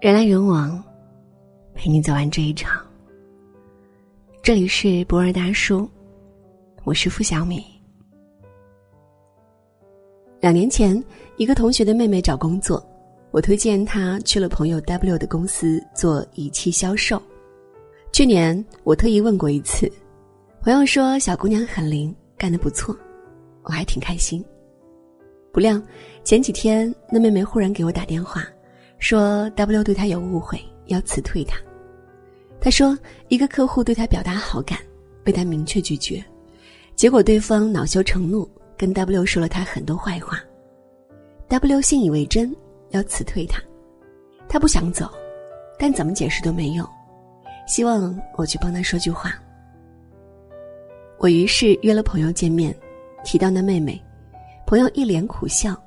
人来人往，陪你走完这一场。这里是博尔大叔，我是付小米。两年前，一个同学的妹妹找工作，我推荐她去了朋友 W 的公司做仪器销售。去年我特意问过一次，朋友说小姑娘很灵，干得不错，我还挺开心。不料前几天，那妹妹忽然给我打电话。说 W 对他有误会，要辞退他。他说一个客户对他表达好感，被他明确拒绝，结果对方恼羞成怒，跟 W 说了他很多坏话。W 信以为真，要辞退他。他不想走，但怎么解释都没用，希望我去帮他说句话。我于是约了朋友见面，提到那妹妹，朋友一脸苦笑，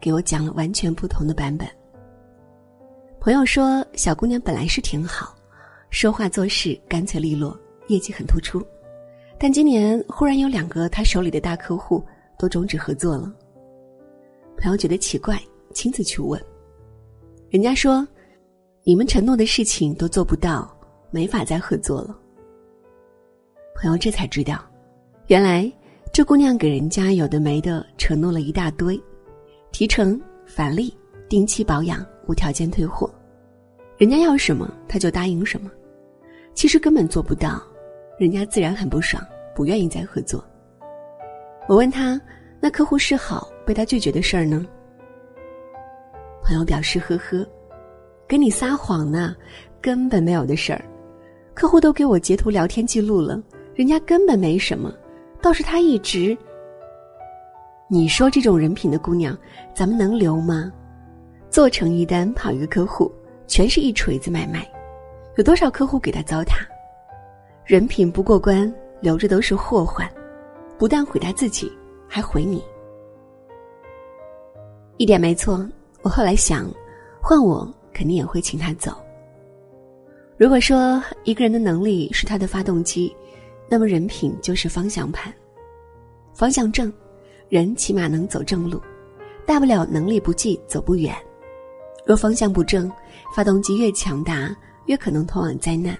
给我讲了完全不同的版本。朋友说，小姑娘本来是挺好，说话做事干脆利落，业绩很突出。但今年忽然有两个她手里的大客户都终止合作了。朋友觉得奇怪，亲自去问，人家说，你们承诺的事情都做不到，没法再合作了。朋友这才知道，原来这姑娘给人家有的没的承诺了一大堆，提成、返利、定期保养。无条件退货，人家要什么他就答应什么，其实根本做不到，人家自然很不爽，不愿意再合作。我问他，那客户示好被他拒绝的事儿呢？朋友表示呵呵，跟你撒谎呢，根本没有的事儿，客户都给我截图聊天记录了，人家根本没什么，倒是他一直。你说这种人品的姑娘，咱们能留吗？做成一单跑一个客户，全是一锤子买卖，有多少客户给他糟蹋？人品不过关，留着都是祸患，不但毁他自己，还毁你。一点没错，我后来想，换我肯定也会请他走。如果说一个人的能力是他的发动机，那么人品就是方向盘。方向正，人起码能走正路，大不了能力不济，走不远。若方向不正，发动机越强大，越可能通往灾难。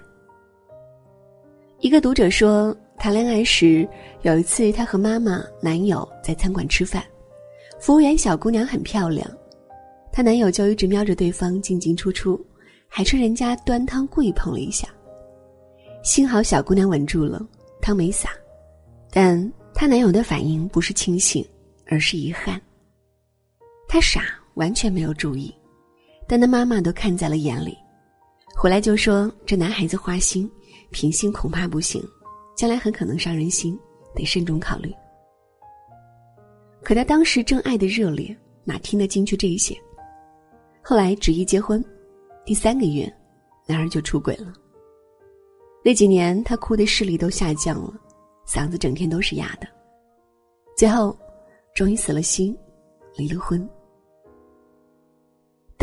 一个读者说，谈恋爱时有一次，他和妈妈、男友在餐馆吃饭，服务员小姑娘很漂亮，她男友就一直瞄着对方进进出出，还趁人家端汤故意碰了一下。幸好小姑娘稳住了，汤没洒，但她男友的反应不是清醒，而是遗憾。他傻，完全没有注意。但他妈妈都看在了眼里，回来就说：“这男孩子花心，品性恐怕不行，将来很可能伤人心，得慎重考虑。”可他当时正爱的热烈，哪听得进去这些？后来执意结婚，第三个月，男儿就出轨了。那几年他哭的视力都下降了，嗓子整天都是哑的，最后，终于死了心，离了婚。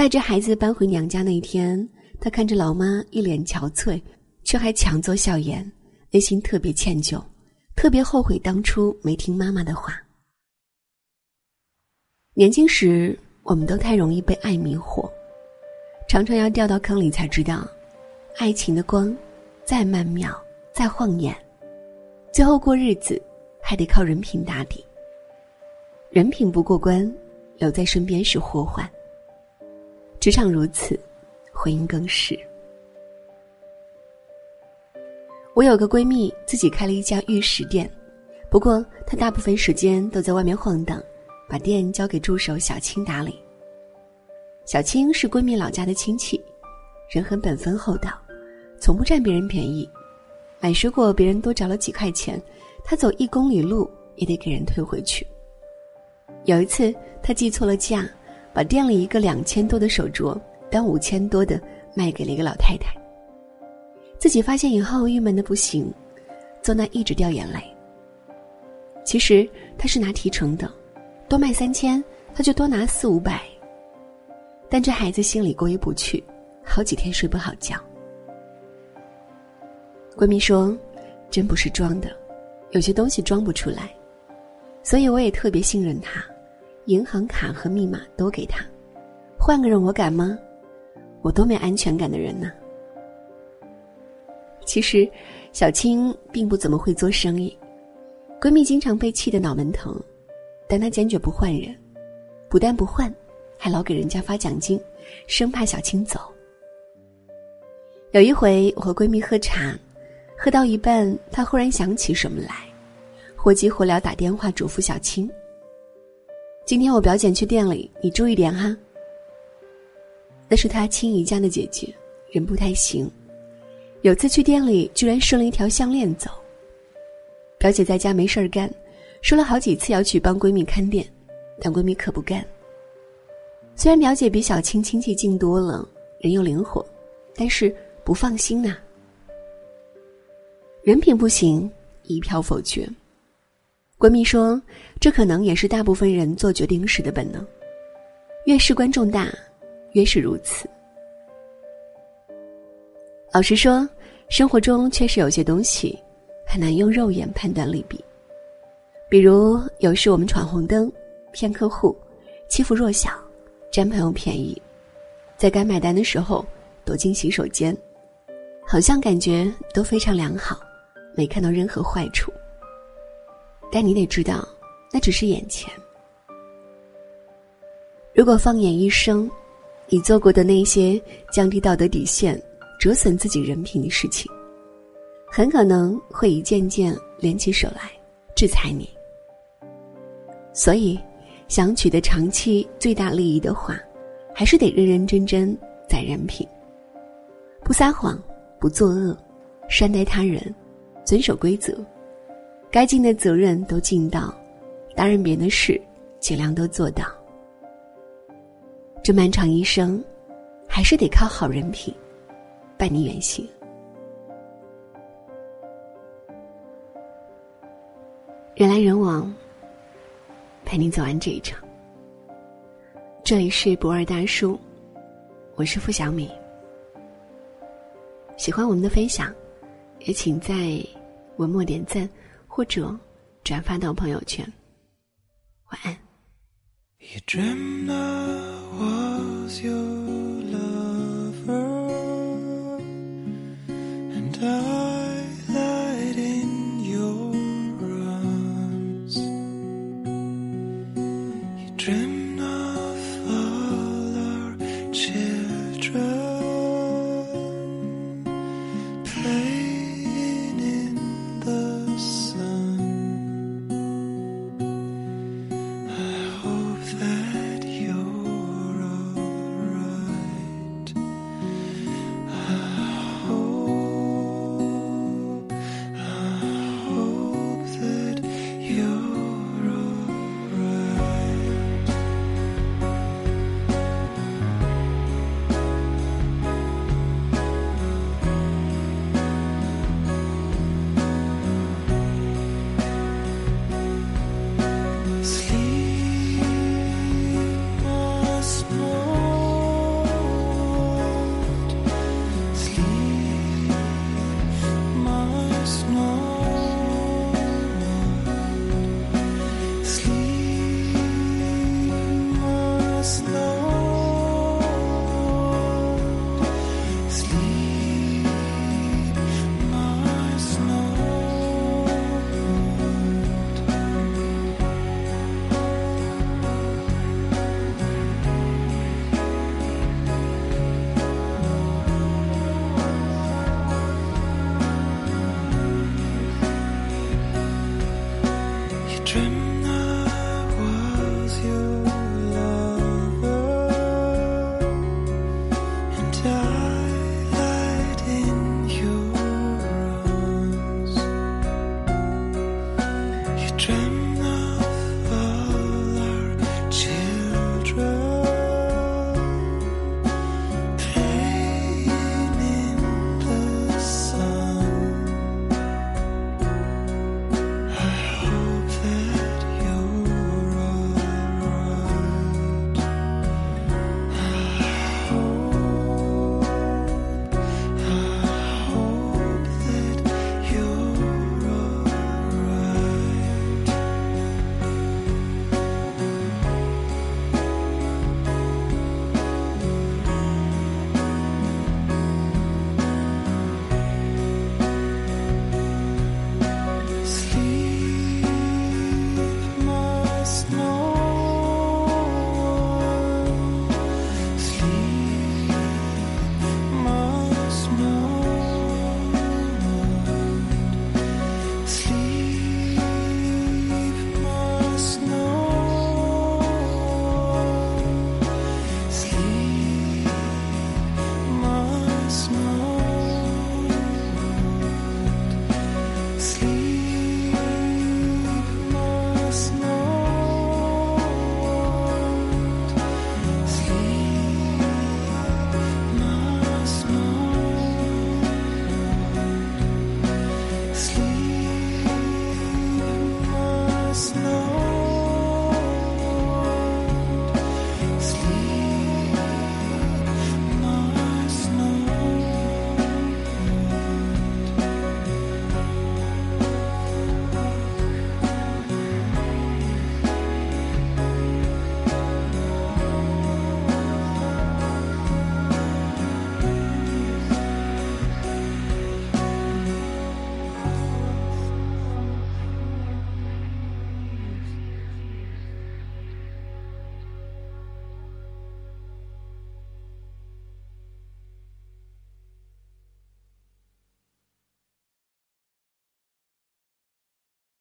带着孩子搬回娘家那一天，他看着老妈一脸憔悴，却还强作笑颜，内心特别歉疚，特别后悔当初没听妈妈的话。年轻时，我们都太容易被爱迷惑，常常要掉到坑里才知道，爱情的光再曼妙、再晃眼，最后过日子还得靠人品打底。人品不过关，留在身边是祸患。职场如此，婚姻更是。我有个闺蜜，自己开了一家玉石店，不过她大部分时间都在外面晃荡，把店交给助手小青打理。小青是闺蜜老家的亲戚，人很本分厚道，从不占别人便宜。买水果别人多找了几块钱，她走一公里路也得给人退回去。有一次，她记错了价。把店里一个两千多的手镯当五千多的卖给了一个老太太。自己发现以后郁闷的不行，坐那一直掉眼泪。其实他是拿提成的，多卖三千他就多拿四五百。但这孩子心里过意不去，好几天睡不好觉。闺蜜说：“真不是装的，有些东西装不出来，所以我也特别信任他。”银行卡和密码都给他，换个人我敢吗？我多没安全感的人呢。其实，小青并不怎么会做生意，闺蜜经常被气得脑门疼，但她坚决不换人，不但不换，还老给人家发奖金，生怕小青走。有一回，我和闺蜜喝茶，喝到一半，她忽然想起什么来，火急火燎打电话嘱咐小青：“今天我表姐去店里，你注意点哈。”那是她亲姨家的姐姐，人不太行。有次去店里，居然顺了一条项链走。表姐在家没事儿干，说了好几次要去帮闺蜜看店，但闺蜜可不干。虽然表姐比小青亲戚近多了，人又灵活，但是不放心呐。人品不行，一票否决。闺蜜说，这可能也是大部分人做决定时的本能，越事关重大，越是如此。老实说，生活中确实有些东西很难用肉眼判断利弊。比如，有时我们闯红灯、骗客户、欺负弱小、占朋友便宜，在该买单的时候躲进洗手间，好像感觉都非常良好，没看到任何坏处。但你得知道，那只是眼前。如果放眼一生，你做过的那些降低道德底线。折损自己人品的事情，很可能会一件件连起手来制裁你。所以，想取得长期最大利益的话，还是得认认真真攒人品，不撒谎，不作恶，善待他人，遵守规则，该尽的责任都尽到，答应别的事尽量都做到。这漫长一生，还是得靠好人品。伴你远行，人来人往，陪你走完这一场。这里是博尔大叔，我是付小米。喜欢我们的分享，也请在文末点赞或者转发到朋友圈。晚安。